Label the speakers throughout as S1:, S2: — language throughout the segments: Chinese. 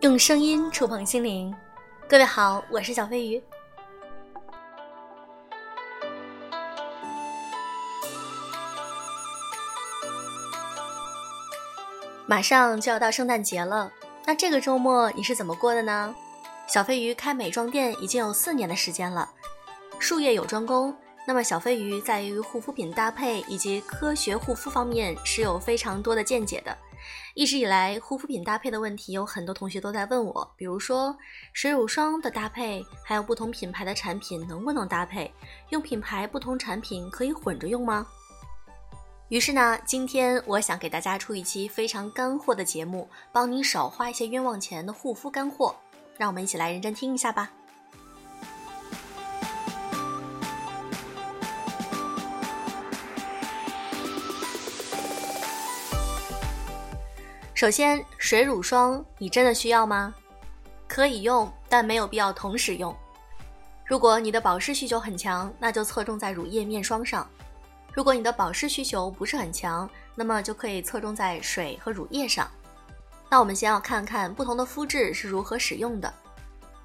S1: 用声音触碰心灵，各位好，我是小飞鱼。马上就要到圣诞节了，那这个周末你是怎么过的呢？小飞鱼开美妆店已经有四年的时间了，术业有专攻。那么小飞鱼在于护肤品搭配以及科学护肤方面是有非常多的见解的。一直以来，护肤品搭配的问题有很多同学都在问我，比如说水乳霜的搭配，还有不同品牌的产品能不能搭配？用品牌不同产品可以混着用吗？于是呢，今天我想给大家出一期非常干货的节目，帮你少花一些冤枉钱的护肤干货。让我们一起来认真听一下吧。首先，水乳霜你真的需要吗？可以用，但没有必要同时用。如果你的保湿需求很强，那就侧重在乳液、面霜上。如果你的保湿需求不是很强，那么就可以侧重在水和乳液上。那我们先要看看不同的肤质是如何使用的。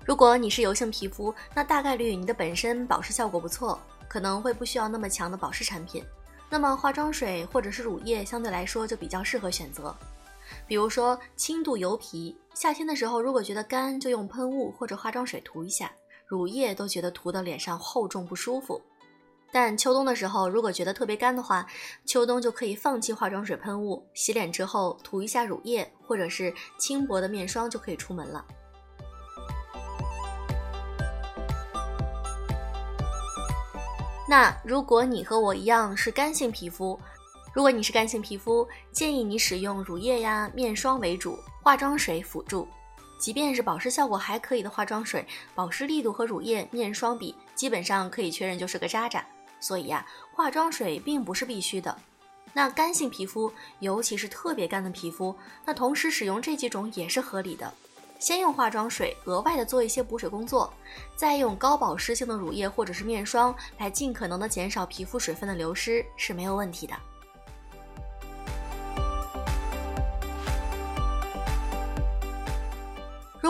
S1: 如果你是油性皮肤，那大概率你的本身保湿效果不错，可能会不需要那么强的保湿产品。那么化妆水或者是乳液相对来说就比较适合选择。比如说轻度油皮，夏天的时候如果觉得干，就用喷雾或者化妆水涂一下，乳液都觉得涂的脸上厚重不舒服。但秋冬的时候，如果觉得特别干的话，秋冬就可以放弃化妆水喷雾，洗脸之后涂一下乳液或者是轻薄的面霜就可以出门了。那如果你和我一样是干性皮肤，如果你是干性皮肤，建议你使用乳液呀、面霜为主，化妆水辅助。即便是保湿效果还可以的化妆水，保湿力度和乳液、面霜比，基本上可以确认就是个渣渣。所以呀，化妆水并不是必须的。那干性皮肤，尤其是特别干的皮肤，那同时使用这几种也是合理的。先用化妆水额外的做一些补水工作，再用高保湿性的乳液或者是面霜来尽可能的减少皮肤水分的流失是没有问题的。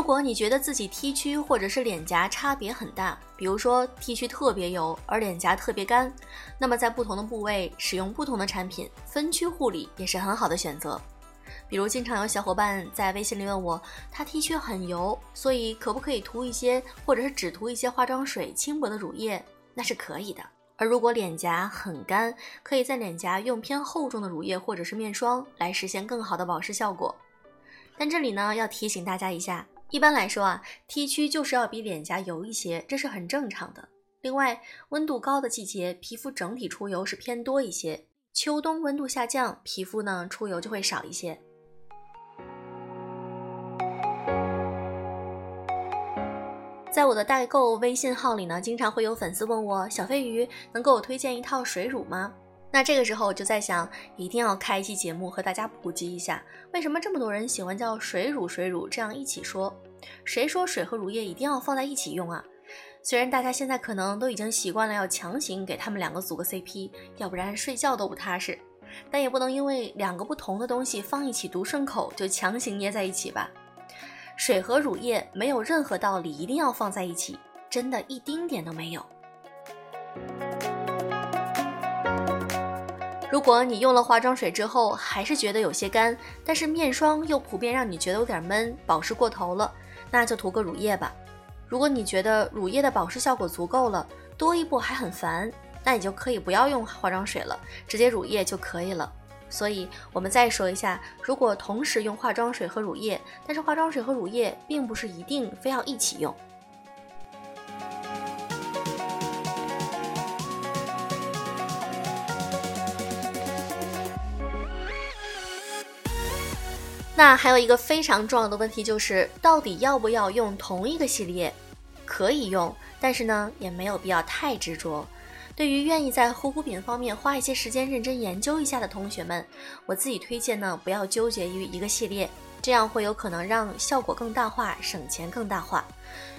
S1: 如果你觉得自己 T 区或者是脸颊差别很大，比如说 T 区特别油，而脸颊特别干，那么在不同的部位使用不同的产品，分区护理也是很好的选择。比如经常有小伙伴在微信里问我，他 T 区很油，所以可不可以涂一些，或者是只涂一些化妆水、轻薄的乳液？那是可以的。而如果脸颊很干，可以在脸颊用偏厚重的乳液或者是面霜来实现更好的保湿效果。但这里呢，要提醒大家一下。一般来说啊，T 区就是要比脸颊油一些，这是很正常的。另外，温度高的季节，皮肤整体出油是偏多一些；秋冬温度下降，皮肤呢出油就会少一些。在我的代购微信号里呢，经常会有粉丝问我：“小飞鱼能给我推荐一套水乳吗？”那这个时候我就在想，一定要开一期节目和大家普及一下，为什么这么多人喜欢叫水乳水乳这样一起说？谁说水和乳液一定要放在一起用啊？虽然大家现在可能都已经习惯了要强行给他们两个组个 CP，要不然睡觉都不踏实，但也不能因为两个不同的东西放一起读顺口就强行捏在一起吧？水和乳液没有任何道理一定要放在一起，真的一丁点都没有。如果你用了化妆水之后还是觉得有些干，但是面霜又普遍让你觉得有点闷，保湿过头了，那就涂个乳液吧。如果你觉得乳液的保湿效果足够了，多一步还很烦，那你就可以不要用化妆水了，直接乳液就可以了。所以，我们再说一下，如果同时用化妆水和乳液，但是化妆水和乳液并不是一定非要一起用。那还有一个非常重要的问题就是，到底要不要用同一个系列？可以用，但是呢，也没有必要太执着。对于愿意在护肤品方面花一些时间认真研究一下的同学们，我自己推荐呢，不要纠结于一个系列，这样会有可能让效果更大化，省钱更大化。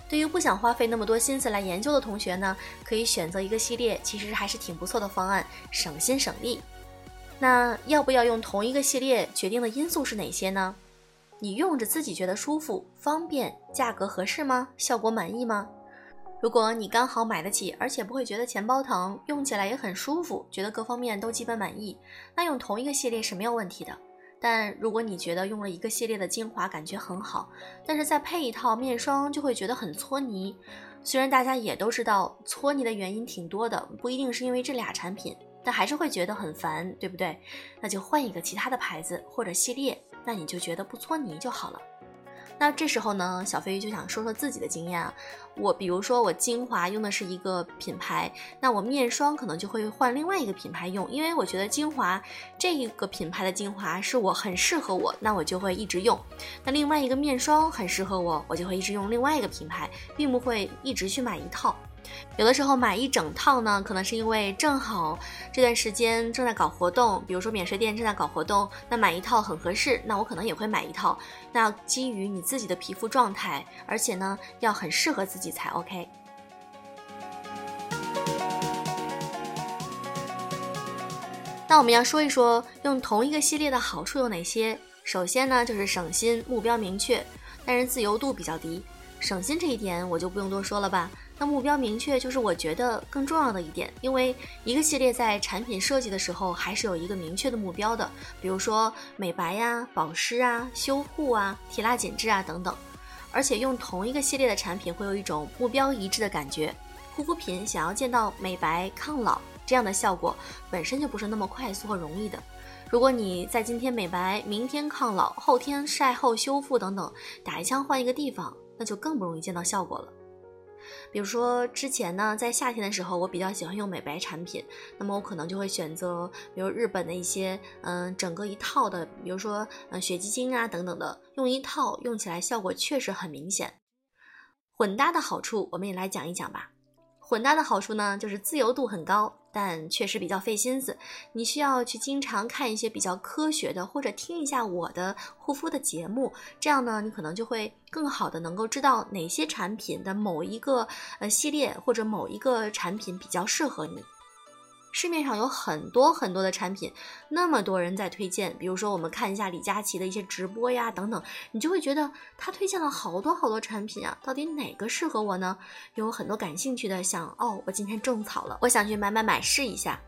S1: 对于不想花费那么多心思来研究的同学呢，可以选择一个系列，其实还是挺不错的方案，省心省力。那要不要用同一个系列？决定的因素是哪些呢？你用着自己觉得舒服、方便，价格合适吗？效果满意吗？如果你刚好买得起，而且不会觉得钱包疼，用起来也很舒服，觉得各方面都基本满意，那用同一个系列是没有问题的。但如果你觉得用了一个系列的精华感觉很好，但是再配一套面霜就会觉得很搓泥。虽然大家也都知道搓泥的原因挺多的，不一定是因为这俩产品，但还是会觉得很烦，对不对？那就换一个其他的牌子或者系列，那你就觉得不搓泥就好了。那这时候呢，小飞鱼就想说说自己的经验啊。我比如说我精华用的是一个品牌，那我面霜可能就会换另外一个品牌用，因为我觉得精华这一个品牌的精华是我很适合我，那我就会一直用。那另外一个面霜很适合我，我就会一直用另外一个品牌，并不会一直去买一套。有的时候买一整套呢，可能是因为正好这段时间正在搞活动，比如说免税店正在搞活动，那买一套很合适，那我可能也会买一套。那基于你自己的皮肤状态，而且呢要很适合自己才 OK。那我们要说一说用同一个系列的好处有哪些？首先呢就是省心，目标明确，但是自由度比较低。省心这一点我就不用多说了吧。那目标明确就是我觉得更重要的一点，因为一个系列在产品设计的时候还是有一个明确的目标的，比如说美白呀、保湿啊、修护啊、提拉紧致啊等等。而且用同一个系列的产品会有一种目标一致的感觉。护肤品想要见到美白抗老这样的效果，本身就不是那么快速和容易的。如果你在今天美白，明天抗老，后天晒后修复等等，打一枪换一个地方，那就更不容易见到效果了。比如说之前呢，在夏天的时候，我比较喜欢用美白产品，那么我可能就会选择，比如日本的一些，嗯，整个一套的，比如说，嗯，雪肌精啊等等的，用一套用起来效果确实很明显。混搭的好处，我们也来讲一讲吧。混搭的好处呢，就是自由度很高。但确实比较费心思，你需要去经常看一些比较科学的，或者听一下我的护肤的节目，这样呢，你可能就会更好的能够知道哪些产品的某一个呃系列或者某一个产品比较适合你。市面上有很多很多的产品，那么多人在推荐。比如说，我们看一下李佳琦的一些直播呀，等等，你就会觉得他推荐了好多好多产品啊，到底哪个适合我呢？有很多感兴趣的，想哦，我今天种草了，我想去买买买试一下。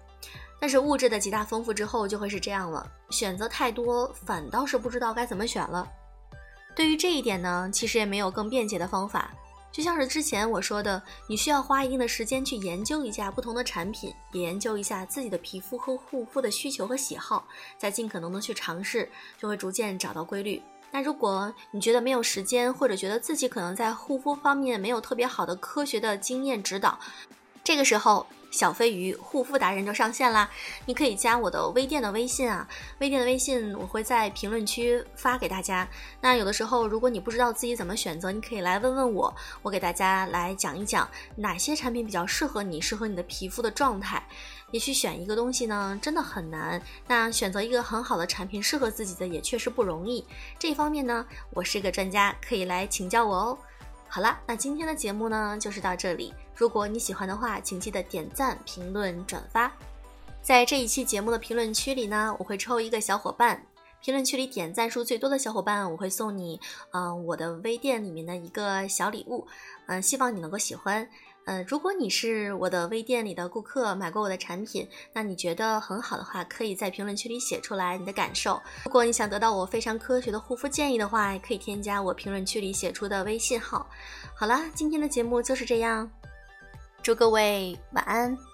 S1: 但是物质的极大丰富之后，就会是这样了，选择太多，反倒是不知道该怎么选了。对于这一点呢，其实也没有更便捷的方法。就像是之前我说的，你需要花一定的时间去研究一下不同的产品，也研究一下自己的皮肤和护肤的需求和喜好，再尽可能的去尝试，就会逐渐找到规律。那如果你觉得没有时间，或者觉得自己可能在护肤方面没有特别好的科学的经验指导，这个时候。小飞鱼护肤达人就上线啦！你可以加我的微店的微信啊，微店的微信我会在评论区发给大家。那有的时候如果你不知道自己怎么选择，你可以来问问我，我给大家来讲一讲哪些产品比较适合你，适合你的皮肤的状态。也许选一个东西呢，真的很难。那选择一个很好的产品适合自己的也确实不容易。这一方面呢，我是一个专家，可以来请教我哦。好了，那今天的节目呢，就是到这里。如果你喜欢的话，请记得点赞、评论、转发。在这一期节目的评论区里呢，我会抽一个小伙伴。评论区里点赞数最多的小伙伴，我会送你，嗯，我的微店里面的一个小礼物。嗯，希望你能够喜欢。嗯，如果你是我的微店里的顾客，买过我的产品，那你觉得很好的话，可以在评论区里写出来你的感受。如果你想得到我非常科学的护肤建议的话，也可以添加我评论区里写出的微信号。好了，今天的节目就是这样，祝各位晚安。